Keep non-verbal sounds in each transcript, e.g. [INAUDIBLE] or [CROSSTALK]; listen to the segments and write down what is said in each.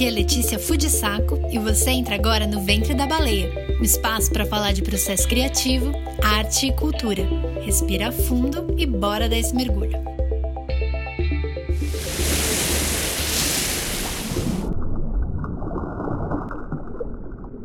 Aqui é Letícia Fudisaco e você entra agora no Ventre da Baleia, um espaço para falar de processo criativo, arte e cultura. Respira fundo e bora dar esse mergulho.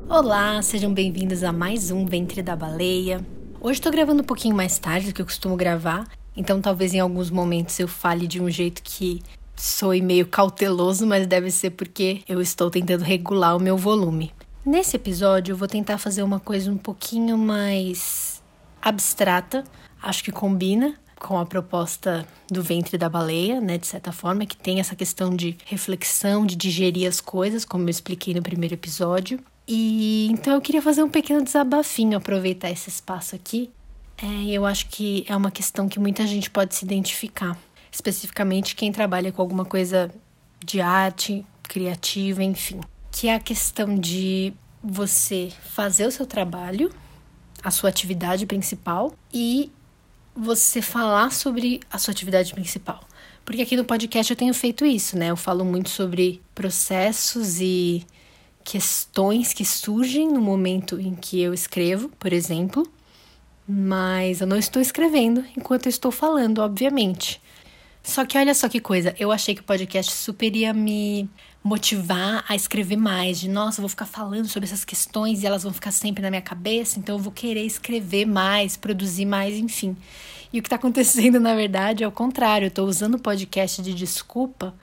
Olá, sejam bem-vindos a mais um Ventre da Baleia. Hoje estou gravando um pouquinho mais tarde do que eu costumo gravar, então talvez em alguns momentos eu fale de um jeito que soe meio cauteloso, mas deve ser porque eu estou tentando regular o meu volume. Nesse episódio eu vou tentar fazer uma coisa um pouquinho mais abstrata, acho que combina com a proposta do ventre da baleia, né, de certa forma, que tem essa questão de reflexão, de digerir as coisas, como eu expliquei no primeiro episódio. E então eu queria fazer um pequeno desabafinho, aproveitar esse espaço aqui. É, eu acho que é uma questão que muita gente pode se identificar especificamente quem trabalha com alguma coisa de arte, criativa, enfim. Que é a questão de você fazer o seu trabalho, a sua atividade principal e você falar sobre a sua atividade principal. Porque aqui no podcast eu tenho feito isso, né? Eu falo muito sobre processos e questões que surgem no momento em que eu escrevo, por exemplo, mas eu não estou escrevendo enquanto eu estou falando, obviamente. Só que olha só que coisa, eu achei que o podcast super ia me motivar a escrever mais, de nossa, eu vou ficar falando sobre essas questões e elas vão ficar sempre na minha cabeça, então eu vou querer escrever mais, produzir mais, enfim. E o que está acontecendo, [LAUGHS] na verdade, é o contrário, eu estou usando o podcast de desculpa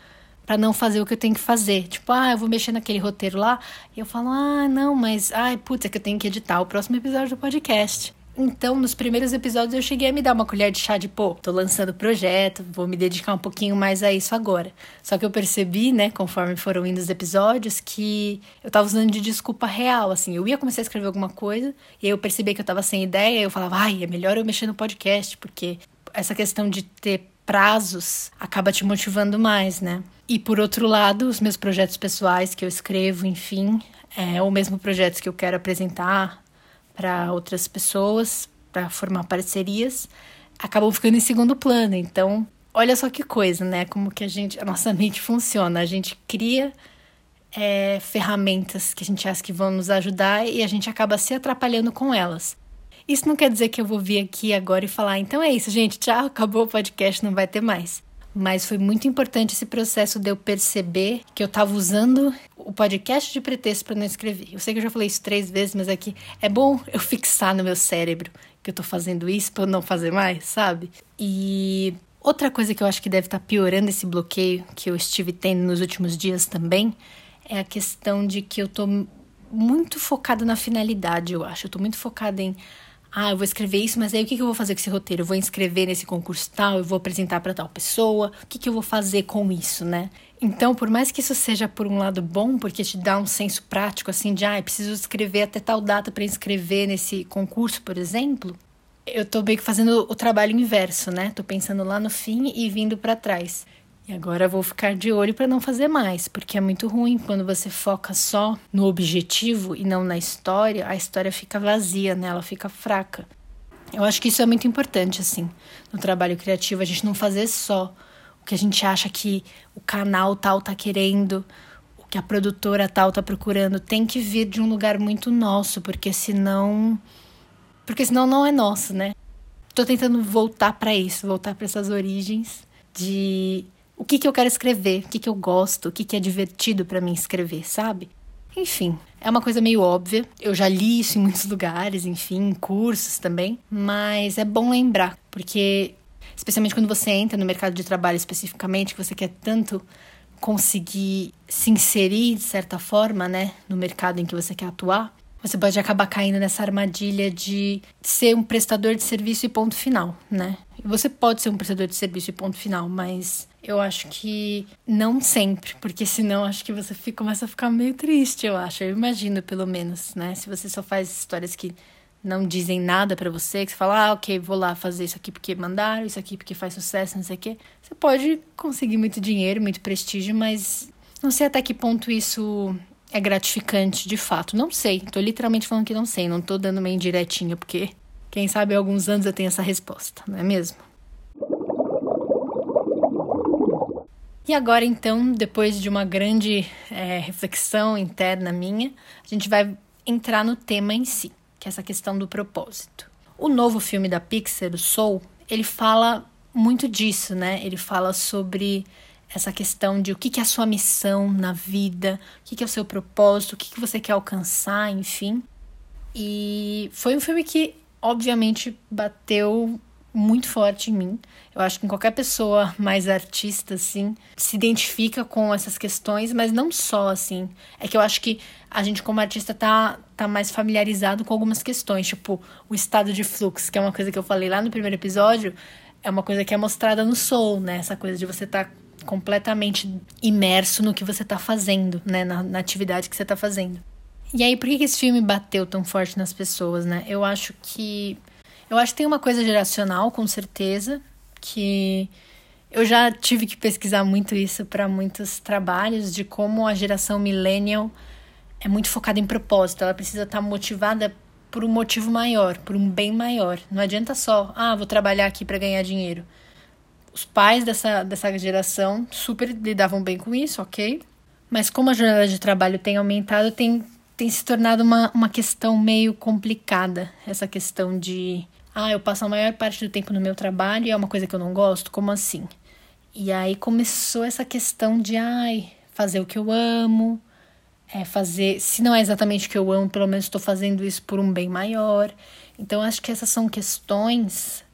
para não fazer o que eu tenho que fazer. Tipo, ah, eu vou mexer naquele roteiro lá, e eu falo, ah, não, mas, ai, putz, é que eu tenho que editar o próximo episódio do podcast. Então, nos primeiros episódios eu cheguei a me dar uma colher de chá de pô, tô lançando projeto, vou me dedicar um pouquinho mais a isso agora. Só que eu percebi, né, conforme foram indo os episódios, que eu tava usando de desculpa real, assim, eu ia começar a escrever alguma coisa, e aí eu percebi que eu tava sem ideia, e eu falava, ai, é melhor eu mexer no podcast, porque essa questão de ter prazos acaba te motivando mais, né? E por outro lado, os meus projetos pessoais que eu escrevo, enfim, é, ou mesmo projetos que eu quero apresentar, para outras pessoas, para formar parcerias, acabam ficando em segundo plano. Então, olha só que coisa, né? Como que a gente, a nossa [LAUGHS] mente funciona. A gente cria é, ferramentas que a gente acha que vão nos ajudar e a gente acaba se atrapalhando com elas. Isso não quer dizer que eu vou vir aqui agora e falar, então é isso, gente, tchau, acabou o podcast, não vai ter mais. Mas foi muito importante esse processo de eu perceber que eu estava usando o podcast de pretexto para não escrever. Eu sei que eu já falei isso três vezes, mas aqui é, é bom eu [LAUGHS] fixar no meu cérebro que eu estou fazendo isso para não fazer mais, sabe? E outra coisa que eu acho que deve estar tá piorando esse bloqueio que eu estive tendo nos últimos dias também é a questão de que eu estou muito focada na finalidade, eu acho. Eu tô muito focada em ah, eu vou escrever isso, mas aí o que, que eu vou fazer com esse roteiro? Eu vou inscrever nesse concurso tal, eu vou apresentar para tal pessoa, o que, que eu vou fazer com isso, né? Então, por mais que isso seja por um lado bom, porque te dá um senso prático, assim, de, ah, eu preciso escrever até tal data para inscrever nesse concurso, por exemplo, eu tô meio que fazendo o trabalho inverso, né? Tô pensando lá no fim e vindo para trás. E agora vou ficar de olho para não fazer mais, porque é muito ruim quando você foca só no objetivo e não na história, a história fica vazia, né? Ela fica fraca. Eu acho que isso é muito importante, assim, no trabalho criativo, a gente não fazer só o que a gente acha que o canal tal tá querendo, o que a produtora tal tá procurando, tem que vir de um lugar muito nosso, porque senão. Porque senão não é nosso, né? Tô tentando voltar para isso, voltar para essas origens de o que, que eu quero escrever, o que, que eu gosto, o que, que é divertido para mim escrever, sabe? Enfim, é uma coisa meio óbvia. Eu já li isso em muitos [LAUGHS] lugares, enfim, em cursos também. Mas é bom lembrar, porque, especialmente quando você entra no mercado de trabalho especificamente, que você quer tanto conseguir se inserir, de certa forma, né, no mercado em que você quer atuar, você pode acabar caindo nessa armadilha de ser um prestador de serviço e ponto final, né? Você pode ser um prestador de serviço e ponto final, mas eu acho que não sempre, porque senão acho que você fica, começa a ficar meio triste, eu acho. Eu imagino, pelo menos, né? Se você só faz histórias que não dizem nada para você, que você fala, ah, ok, vou lá fazer isso aqui porque mandaram, isso aqui porque faz sucesso, não sei o quê. Você pode conseguir muito dinheiro, muito prestígio, mas não sei até que ponto isso é gratificante de fato. Não sei. Tô literalmente falando que não sei. Não tô dando uma indiretinha, porque quem sabe há alguns anos eu tenho essa resposta, não é mesmo? E agora, então, depois de uma grande é, reflexão interna minha, a gente vai entrar no tema em si, que é essa questão do propósito. O novo filme da Pixar, o Soul, ele fala muito disso, né? Ele fala sobre essa questão de o que, é a sua missão na vida, o que, que é o seu propósito, o que, que você quer alcançar, enfim. E foi um filme que, obviamente, bateu muito forte em mim. Eu acho que qualquer pessoa mais artista, assim, se identifica com essas questões, mas não só, assim. É que eu acho que a gente, como artista, tá, tá mais familiarizado com algumas questões, tipo o estado de fluxo, que é uma coisa que eu falei lá no primeiro episódio, é uma coisa que é mostrada no Soul, né? Essa coisa de você estar tá completamente imerso no que você está fazendo, né? Na, na, atividade que você está fazendo. E aí, por que esse filme bateu tão forte nas pessoas, né? Eu acho que. Eu acho que tem uma coisa geracional, com certeza, que eu já tive que pesquisar muito isso para muitos trabalhos, de como a geração millennial é muito focada em propósito, ela precisa estar tá motivada por um motivo maior, por um bem maior. Não adianta só, ah, vou trabalhar aqui para ganhar dinheiro os pais dessa, dessa geração super lidavam bem com isso, ok? Mas como a jornada de trabalho tem aumentado, tem, tem se tornado uma, uma questão meio complicada. Essa questão de, ah, eu passo a maior parte do tempo no meu trabalho e é uma coisa que eu não gosto, como assim? E aí começou essa questão de, ai, fazer o que eu amo, é fazer, se não é exatamente o que eu amo, pelo menos estou fazendo isso por um bem maior. Então acho que essas são questões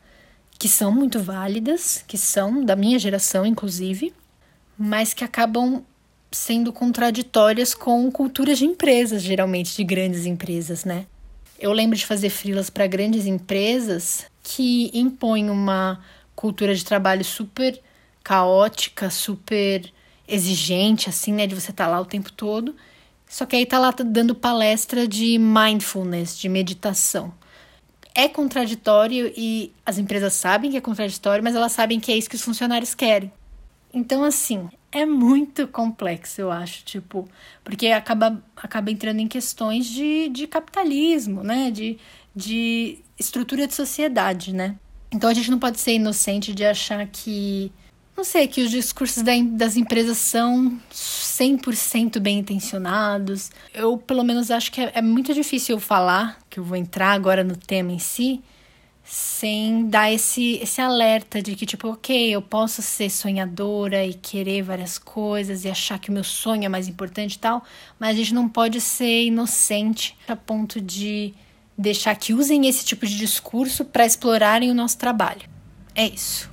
que são muito válidas, que são da minha geração, inclusive, mas que acabam sendo contraditórias com culturas de empresas, geralmente de grandes empresas, né? Eu lembro de fazer frilas para grandes empresas que impõem uma cultura de trabalho super caótica, super exigente, assim, né? De você estar tá lá o tempo todo. Só que aí tá lá dando palestra de mindfulness, de meditação é contraditório e as empresas sabem que é contraditório, mas elas sabem que é isso que os funcionários querem. Então, assim, é muito complexo, eu acho, tipo, porque acaba, acaba entrando em questões de, de capitalismo, né? De, de estrutura de sociedade, né? Então a gente não pode ser inocente de achar que não sei, que os discursos das empresas são 100% bem intencionados. Eu, pelo menos, acho que é, é muito difícil falar, que eu vou entrar agora no tema em si, sem dar esse, esse alerta de que, tipo, ok, eu posso ser sonhadora e querer várias coisas e achar que o meu sonho é mais importante e tal, mas a gente não pode ser inocente a ponto de deixar que usem esse tipo de discurso para explorarem o nosso trabalho. É isso.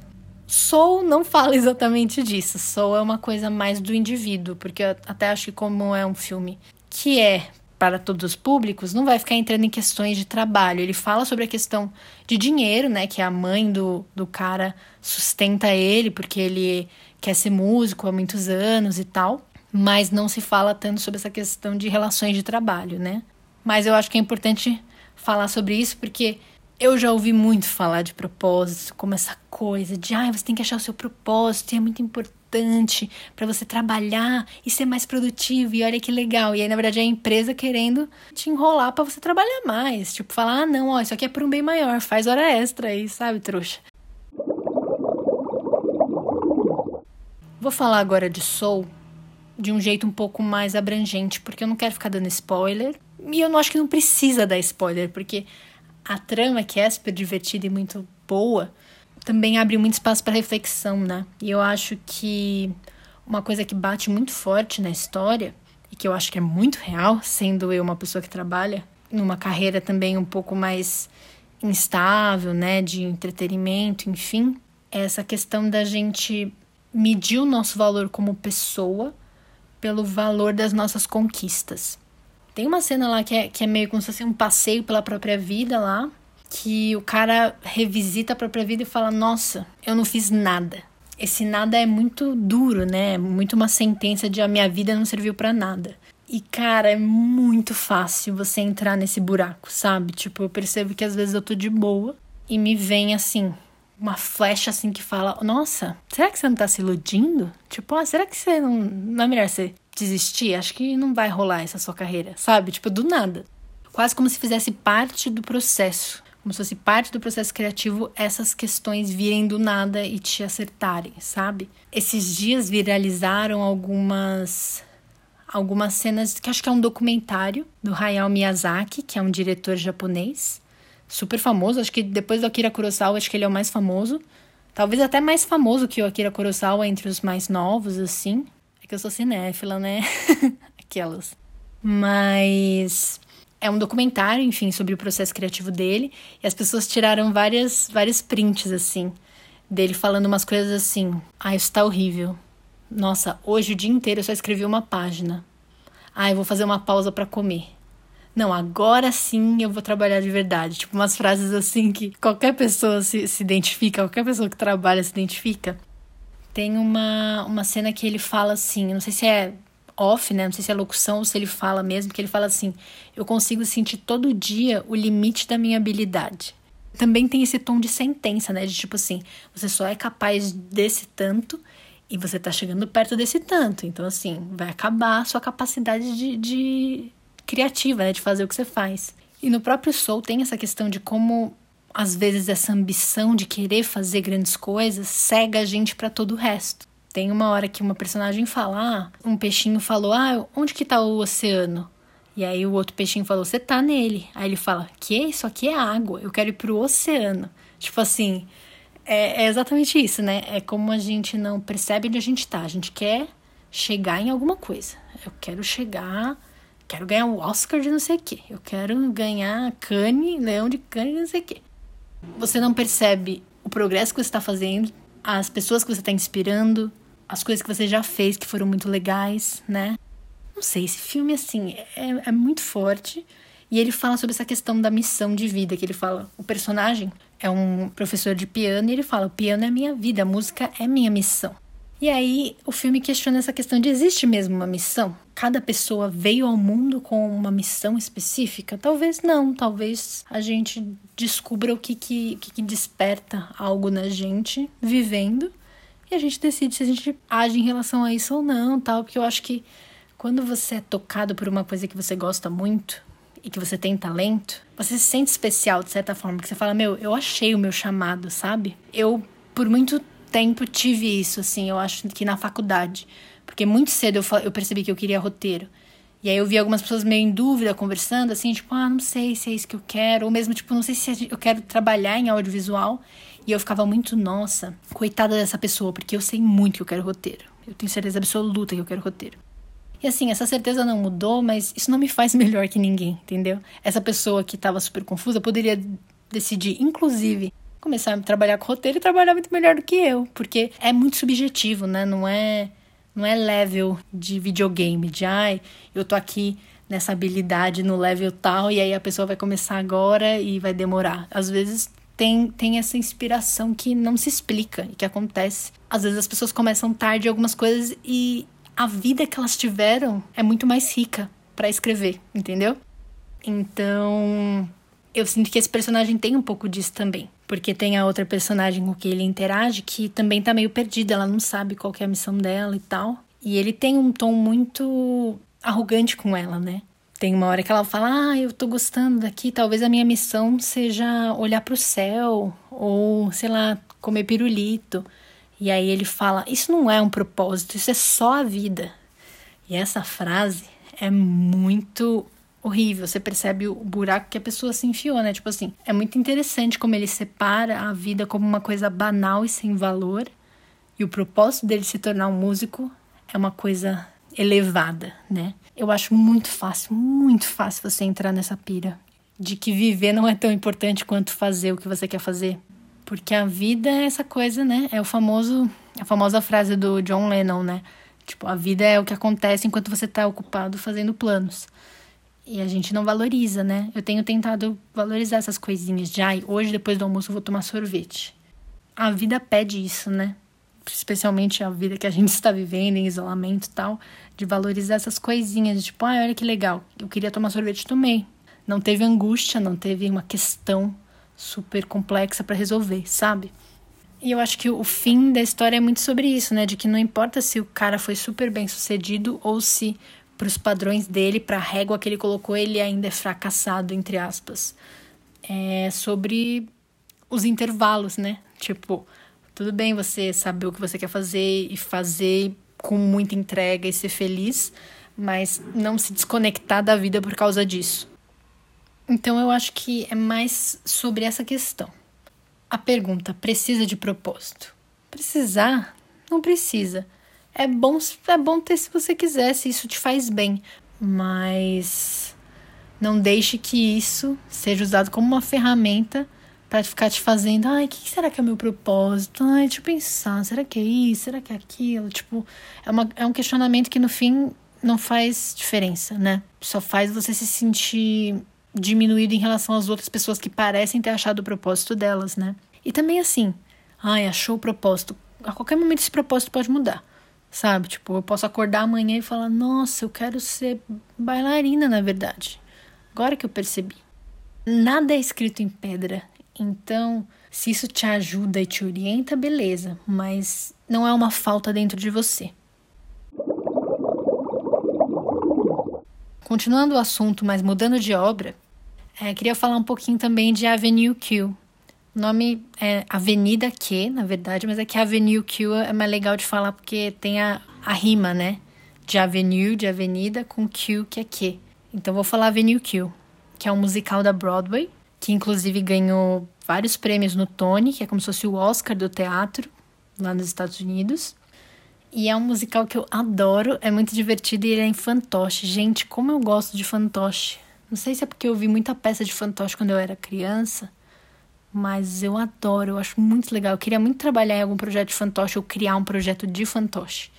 Soul não fala [LAUGHS] exatamente disso. Soul é uma coisa mais do indivíduo, porque eu até acho que como é um filme que é para todos os públicos, não vai ficar entrando em questões de trabalho. Ele fala sobre a questão de dinheiro, né, que a mãe do, do cara sustenta ele porque ele quer ser músico há muitos anos e tal, mas não se fala tanto sobre essa questão de relações de trabalho, né? Mas eu acho que é importante falar sobre isso porque eu já ouvi muito falar de propósito, como essa coisa de, ah, você tem que achar o seu propósito, e é muito importante para você trabalhar e ser mais produtivo, e olha que legal. E aí, na verdade, é a empresa querendo te enrolar para você trabalhar mais. Tipo, falar, ah, não, ó, isso aqui é por um bem maior, faz hora extra aí, sabe, trouxa? Vou falar agora de Soul de um jeito um pouco mais abrangente, porque eu não quero ficar dando spoiler. E eu não acho que não precisa dar spoiler, porque a trama, que é super divertida e muito boa, também abre muito espaço para reflexão, né? E eu acho que uma coisa que bate muito forte na história, e que eu acho que é muito real, sendo eu uma pessoa que trabalha numa carreira também um pouco mais instável, né, de entretenimento, enfim, é essa questão da gente medir o nosso valor como pessoa pelo valor das nossas conquistas. Tem uma cena lá que é, que é meio como se fosse um passeio pela própria vida lá, que o cara revisita a própria vida e fala: Nossa, eu não fiz nada. Esse nada é muito duro, né? Muito uma sentença de a minha vida não serviu para nada. E, cara, é muito fácil você entrar nesse buraco, sabe? Tipo, eu percebo que às vezes eu tô de boa e me vem assim, uma flecha assim que fala: Nossa, será que você não tá se iludindo? Tipo, ah, será que você não. Não é melhor você desistir, acho que não vai rolar essa sua carreira, sabe? Tipo, do nada. Quase como se fizesse parte do processo. Como se fosse parte do processo criativo essas questões virem do nada e te acertarem, sabe? Esses dias viralizaram algumas algumas cenas que acho que é um documentário do Hayao Miyazaki, que é um diretor japonês, super famoso, acho que depois do Akira Kurosawa, acho que ele é o mais famoso. Talvez até mais famoso que o Akira Kurosawa entre os mais novos, assim. É que eu sou cinéfila, né? [LAUGHS] Aquelas. Mas é um documentário, enfim, sobre o processo criativo dele. E as pessoas tiraram várias, vários prints, assim, dele falando umas coisas assim. Ah, isso tá horrível. Nossa, hoje o dia inteiro eu só escrevi uma página. Ah, eu vou fazer uma pausa para comer. Não, agora sim eu vou trabalhar de verdade. Tipo, umas frases assim que qualquer pessoa se, se identifica, qualquer pessoa que trabalha se identifica. Tem uma, uma cena que ele fala assim, não sei se é off, né? Não sei se é locução ou se ele fala mesmo, que ele fala assim: eu consigo sentir todo dia o limite da minha habilidade. Também tem esse tom de sentença, né? De tipo assim, você só é capaz desse tanto e você tá chegando perto desse tanto. Então, assim, vai acabar a sua capacidade de, de criativa, né? De fazer o que você faz. E no próprio Soul tem essa questão de como às vezes essa ambição de querer fazer grandes coisas cega a gente para todo o resto. Tem uma hora que uma personagem fala, ah, um peixinho falou, ah, onde que tá o oceano? E aí o outro peixinho falou, você tá nele. Aí ele fala, que isso aqui é água, eu quero ir pro oceano. Tipo assim, é, é exatamente isso, né? É como a gente não percebe onde a gente tá. A gente quer chegar em alguma coisa. Eu quero chegar, quero ganhar o Oscar de não sei o quê. Eu quero ganhar Cane, Leão de Cane, não sei o quê. Você não percebe o progresso que você está fazendo, as pessoas que você está inspirando, as coisas que você já fez que foram muito legais, né? Não sei, esse filme, assim, é, é muito forte. E ele fala sobre essa questão da missão de vida, que ele fala, o personagem é um professor de piano e ele fala, o piano é minha vida, a música é minha missão. E aí o filme questiona essa questão de existe mesmo uma missão? Cada pessoa veio ao mundo com uma missão específica? Talvez não, talvez a gente descubra o que, que, que desperta algo na gente vivendo e a gente decide se a gente age em relação a isso ou não, tal, porque eu acho que quando você é tocado por uma coisa que você gosta muito e que você tem talento, você se sente especial de certa forma, porque você fala, meu, eu achei o meu chamado, sabe? Eu por muito tempo tive isso, assim, eu acho que na faculdade, porque muito cedo eu, eu percebi que eu queria roteiro. E aí eu vi algumas pessoas meio em dúvida conversando, assim, tipo, ah, não sei se é isso que eu quero, ou mesmo, tipo, não sei se eu quero trabalhar em audiovisual. E eu ficava muito, nossa, coitada dessa pessoa, porque eu sei muito que eu quero roteiro. Eu tenho certeza absoluta que eu quero roteiro. E assim, essa certeza não mudou, mas isso não me faz [LAUGHS] melhor que ninguém, entendeu? Essa pessoa que estava super confusa poderia decidir, inclusive, começar a trabalhar com roteiro e trabalhar muito melhor do que eu, porque é muito subjetivo, né? Não é, não é level de videogame, de ai, eu tô aqui nessa habilidade no level tal e aí a pessoa vai começar agora e vai demorar. Às vezes tem, tem essa inspiração que não se explica e que acontece. Às vezes as pessoas começam tarde algumas coisas e a vida que elas tiveram é muito mais rica para escrever, entendeu? Então, eu sinto que esse personagem tem um pouco disso também. Porque tem a outra personagem com que ele interage que também tá meio perdida, ela não sabe qual é a missão dela e tal. E ele tem um tom muito arrogante com ela, né? Tem uma hora que ela fala: Ah, eu tô gostando daqui, talvez a minha missão seja olhar pro céu, ou sei lá, comer pirulito. E aí ele fala: Isso não é um propósito, isso é só a vida. E essa frase é muito horrível. Você percebe o buraco que a pessoa se enfiou, né? Tipo assim, é muito interessante como ele separa a vida como uma coisa banal e sem valor. E o propósito dele se tornar um músico é uma coisa elevada, né? Eu acho muito fácil, muito fácil você entrar nessa pira de que viver não é tão importante quanto fazer o que você quer fazer. Porque a vida é essa coisa, né? É o famoso, a famosa frase do John Lennon, né? Tipo, a vida é o que acontece enquanto você está ocupado fazendo planos. E a gente não valoriza, né? Eu tenho tentado valorizar essas coisinhas ai, hoje depois do almoço eu vou tomar sorvete. A vida pede isso, né? Especialmente a vida que a gente [LAUGHS] está vivendo em isolamento e tal, de valorizar essas coisinhas, tipo, ah, olha que legal, eu queria tomar sorvete, tomei. Não teve angústia, não teve uma questão super complexa para resolver, sabe? E eu acho que o fim da história é muito sobre isso, né? De que não importa se o cara foi super bem sucedido ou se, para os padrões dele, para a régua que ele colocou, ele ainda é fracassado, entre aspas. é sobre os intervalos, né? Tipo, tudo bem você saber o que você quer fazer e fazer com muita entrega e ser feliz, mas não se desconectar da vida por causa disso. Então eu acho que é mais sobre essa questão. A pergunta: precisa de propósito? Precisar? Não precisa. É bom, é bom ter se você quiser, se isso te faz bem, mas não deixe que isso seja usado como uma ferramenta para ficar te fazendo, ai, o que será que é o meu propósito? Ai, deixa eu pensar, será que é isso? Será que é aquilo? Tipo, é, uma, é um questionamento que no fim não faz diferença, né? Só faz você se sentir diminuído em relação às outras pessoas que parecem ter achado o propósito delas, né? E também assim, ai, achou o propósito. A qualquer momento esse propósito pode mudar, sabe? Tipo, eu posso acordar amanhã e falar, nossa, eu quero ser bailarina, na verdade. Agora que eu percebi. Nada é escrito em pedra. Então, se isso te ajuda e te orienta, beleza, mas não é uma falta dentro de você. Continuando o assunto, mas mudando de obra, é, queria falar um pouquinho também de Avenue Q. O nome é Avenida Q, na verdade, mas é que Avenue Q é mais legal de falar porque tem a, a rima, né? De Avenue, de Avenida, com Q, que é Q. Então vou falar Avenue Q, que é um musical da Broadway, que inclusive ganhou vários prêmios no Tony, que é como se fosse o Oscar do teatro, lá nos Estados Unidos. E é um musical que eu adoro, é muito divertido e ele é em fantoche. Gente, como eu gosto de fantoche. Não sei se é porque eu vi muita peça de fantoche quando eu era criança, mas eu adoro, eu acho muito legal. Eu queria muito trabalhar em algum projeto de fantoche ou criar um projeto de fantoche.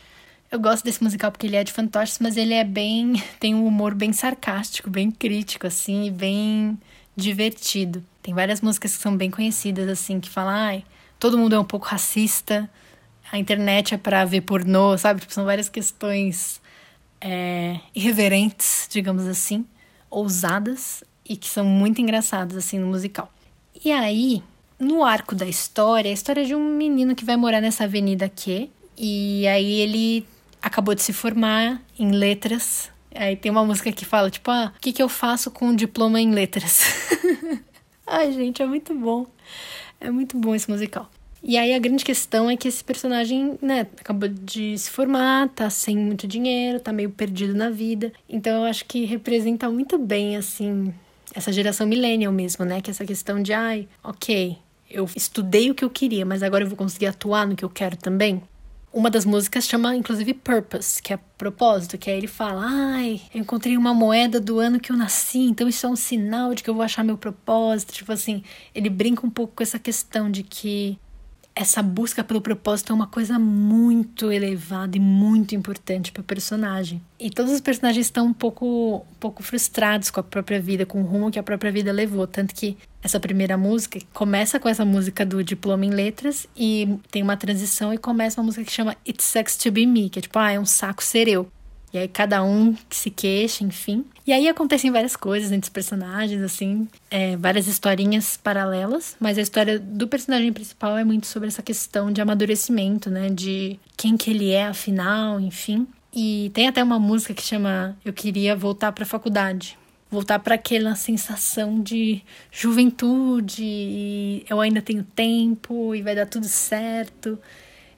Eu gosto desse musical porque ele é de fantoches, mas ele é bem. [LAUGHS] tem um humor bem sarcástico, bem crítico, assim, e bem divertido. Tem várias músicas que são bem conhecidas, assim, que falam, ai, todo mundo é um pouco racista, a internet é pra ver pornô, sabe? Tipo, são várias questões é, irreverentes, digamos assim ousadas e que são muito engraçadas assim no musical. E aí, no arco da história, a história de um menino que vai morar nessa avenida aqui e aí ele acabou de se formar em letras. Aí tem uma música que fala tipo, ah, o que que eu faço com um diploma em letras? [LAUGHS] Ai, gente, é muito bom. É muito bom esse musical. E aí a grande questão é que esse personagem, né, acabou de se formar, tá sem muito dinheiro, tá meio perdido na vida. Então eu acho que representa muito bem, assim, essa geração millennial mesmo, né? Que é essa questão de, ai, ok, eu estudei o que eu queria, mas agora eu vou conseguir atuar no que eu quero também. Uma das músicas chama, inclusive, Purpose, que é propósito, que aí ele fala: Ai, eu encontrei uma moeda do ano que eu nasci, então isso é um sinal de que eu vou achar meu propósito. Tipo assim, ele brinca um pouco com essa questão de que essa busca pelo propósito é uma coisa muito elevada e muito importante para o personagem. E todos os personagens estão um pouco, um pouco frustrados com a própria vida, com o rumo que a própria vida levou. Tanto que essa primeira música começa com essa música do diploma em letras e tem uma transição e começa uma música que chama It Sucks to Be Me, que é tipo, ah, é um saco ser eu. E aí cada um se queixa, enfim. E aí acontecem várias coisas entre os personagens, assim, é, várias historinhas paralelas, mas a história do personagem principal é muito sobre essa questão de amadurecimento, né? De quem que ele é, afinal, enfim. E tem até uma música que chama Eu Queria Voltar para a Faculdade. Voltar para aquela sensação de juventude, e eu ainda tenho tempo e vai dar tudo certo.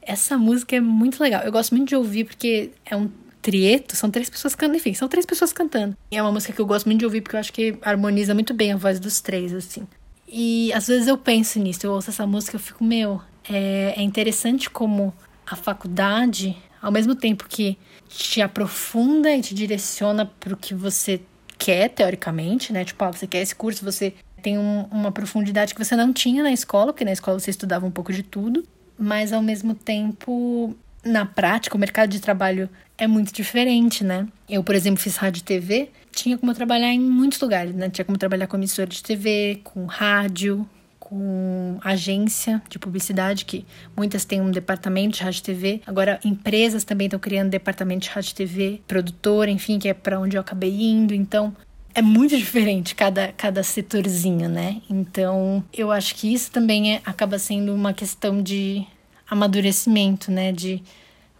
Essa música é muito legal. Eu gosto muito de ouvir porque é um trieto, são três pessoas cantando, enfim, são três pessoas cantando. É uma música que eu gosto muito de ouvir porque eu acho que harmoniza muito bem a voz dos três, assim. E às vezes eu penso nisso, eu ouço essa música eu fico, meu, é, é interessante como a faculdade, ao mesmo tempo que te aprofunda e te direciona para o que você quer, teoricamente, né? Tipo, ah, você quer esse curso, você tem um, uma profundidade que você não tinha na escola, porque na escola você estudava um pouco de tudo, mas ao mesmo tempo na prática, o mercado de trabalho é muito diferente, né? Eu, por exemplo, fiz rádio e TV, tinha como trabalhar em muitos lugares, né? Tinha como trabalhar com emissora de TV, com rádio, com agência de publicidade, que muitas têm um departamento de rádio e TV. Agora, empresas também estão criando departamento de rádio e TV, produtora, enfim, que é para onde eu acabei indo. Então, é muito [LAUGHS] diferente cada, cada setorzinho, né? Então, eu acho que isso também é, acaba sendo uma questão de amadurecimento, né? De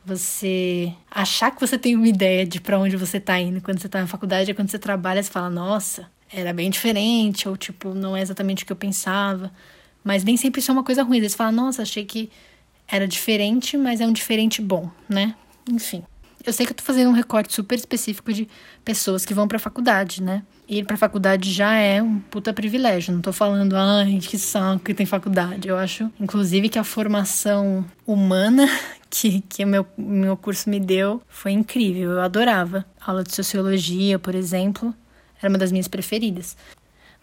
você achar que você tem uma ideia de para onde você tá indo quando você tá na faculdade, é quando você trabalha, você fala, nossa, era bem diferente, ou tipo, não é exatamente o que eu pensava. Mas nem sempre isso é uma coisa ruim. Eles falam, nossa, achei que era diferente, mas é um diferente bom, né? Enfim. Eu sei que eu tô fazendo um recorte super específico de pessoas que vão pra faculdade, né? Ir pra faculdade já é um puta privilégio. Não tô falando, ai, que saco que tem faculdade. Eu acho, inclusive, que a formação humana que, que meu, meu curso me deu foi incrível. Eu adorava. A aula de sociologia, por exemplo, era uma das minhas preferidas.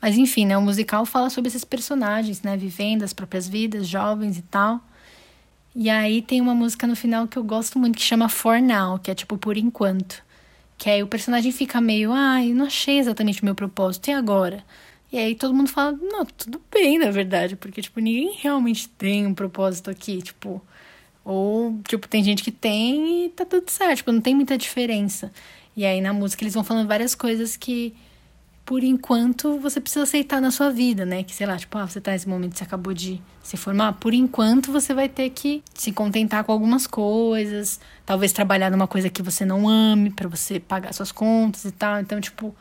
Mas enfim, né, o musical fala sobre esses personagens, né, vivendo as próprias vidas, jovens e tal. E aí tem uma música no final que eu gosto muito que chama For Now, que é tipo por enquanto. Que aí o personagem fica meio, ah, eu não achei exatamente o meu propósito, e agora? E aí todo mundo fala, não, tudo bem, na verdade, porque, tipo, ninguém realmente tem um propósito aqui, tipo. Ou, tipo, tem gente que tem e tá tudo certo, tipo, não tem muita diferença. E aí na música eles vão falando várias coisas que por enquanto você precisa aceitar na sua vida, né? Que sei lá, tipo, ah, você tá nesse momento, você acabou de se formar, por enquanto você vai ter que se contentar com algumas coisas, talvez trabalhar numa coisa que você não ame para você pagar suas contas e tal. Então, tipo,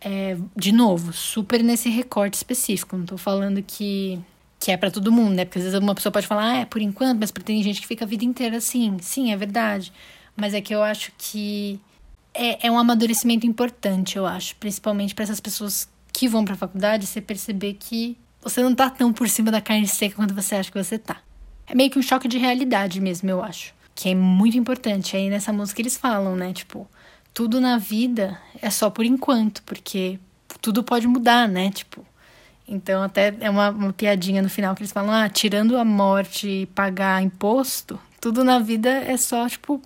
é, de novo, super nesse recorte específico. Não tô falando que que é para todo mundo, né? Porque às vezes uma pessoa pode falar, ah, é por enquanto, mas tem gente que fica a vida inteira assim. Sim, é verdade. Mas é que eu acho que é, é um amadurecimento importante, eu acho, principalmente para essas pessoas que vão para faculdade, você perceber que você não tá tão por cima da carne seca quanto você acha que você tá. É meio que um choque de realidade mesmo, eu acho. Que é muito importante. Aí nessa música eles falam, né? Tipo, tudo na vida é só por enquanto, porque tudo pode mudar, né? Tipo. Então, até é uma, uma piadinha no final que eles falam: ah, tirando a morte e pagar imposto, tudo na vida é só, tipo,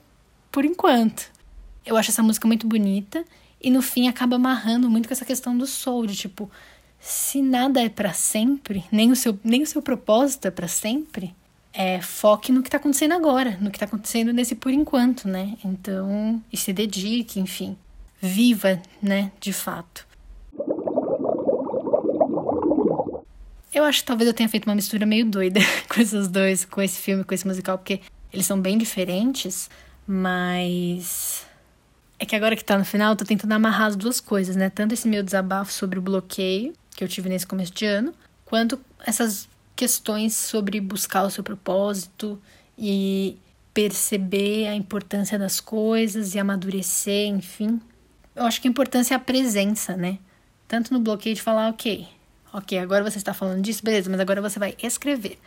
por enquanto. Eu acho essa música muito bonita e no fim acaba amarrando muito com essa questão do soul, de tipo, se nada é para sempre, nem o seu nem o seu propósito é para sempre, é foque no que tá acontecendo agora, no que tá acontecendo nesse por enquanto, né? Então, e se dedique, enfim, viva, né, de fato. Eu acho que talvez eu tenha feito uma mistura meio doida [LAUGHS] com esses dois, com esse filme, com esse musical, porque eles são bem diferentes, mas é que agora que tá no final, eu tô tentando amarrar as duas coisas, né? Tanto esse meu desabafo sobre o bloqueio que eu tive nesse começo de ano, quanto essas questões sobre buscar o seu propósito e perceber a importância das coisas e amadurecer, enfim. Eu acho que a importância é a presença, né? Tanto no bloqueio de falar, ok, ok, agora você está falando disso, beleza, mas agora você vai escrever.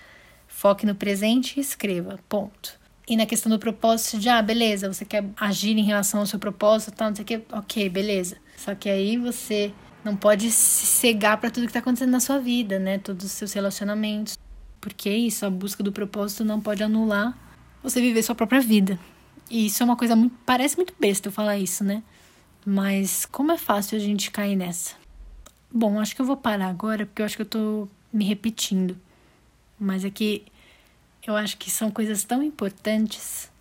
Foque no presente e escreva, ponto. E na questão do propósito, de, ah, beleza, você quer agir em relação ao seu propósito, tal, não sei o que, ok, beleza. Só que aí você não pode se cegar para tudo que está acontecendo na sua vida, né? Todos os seus relacionamentos. Porque isso, a busca do propósito não pode anular você viver sua própria vida. E isso é uma coisa muito. Parece muito besta eu falar isso, né? Mas como é fácil a gente cair nessa? Bom, acho que eu vou parar agora, porque eu acho que eu tô me repetindo. Mas é que eu acho que são coisas tão importantes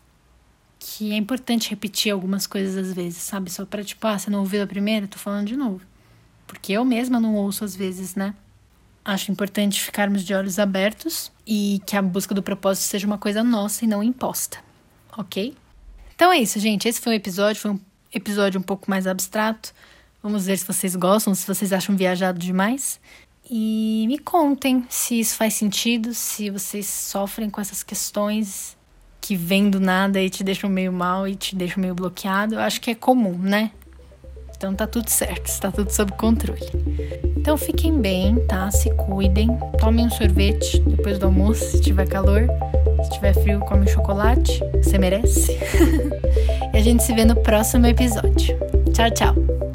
que é importante repetir algumas coisas às vezes, sabe? Só pra tipo, ah, você não ouviu a primeira? Tô falando de novo. Porque eu mesma não ouço às vezes, né? Acho importante ficarmos de olhos abertos e que a busca do propósito seja uma coisa nossa e não imposta, ok? Então é isso, gente. Esse foi um episódio, foi um episódio um pouco mais abstrato. Vamos ver se vocês gostam, se vocês acham viajado demais. E me contem se isso faz sentido, se vocês sofrem com essas questões que vêm do nada e te deixam meio mal e te deixam meio bloqueado. Eu acho que é comum, né? Então tá tudo certo, está tudo sob controle. Então fiquem bem, tá? Se cuidem. Tomem um sorvete depois do almoço, se tiver calor. Se tiver frio, come um chocolate. Você merece. [LAUGHS] e a gente se vê no próximo episódio. Tchau, tchau.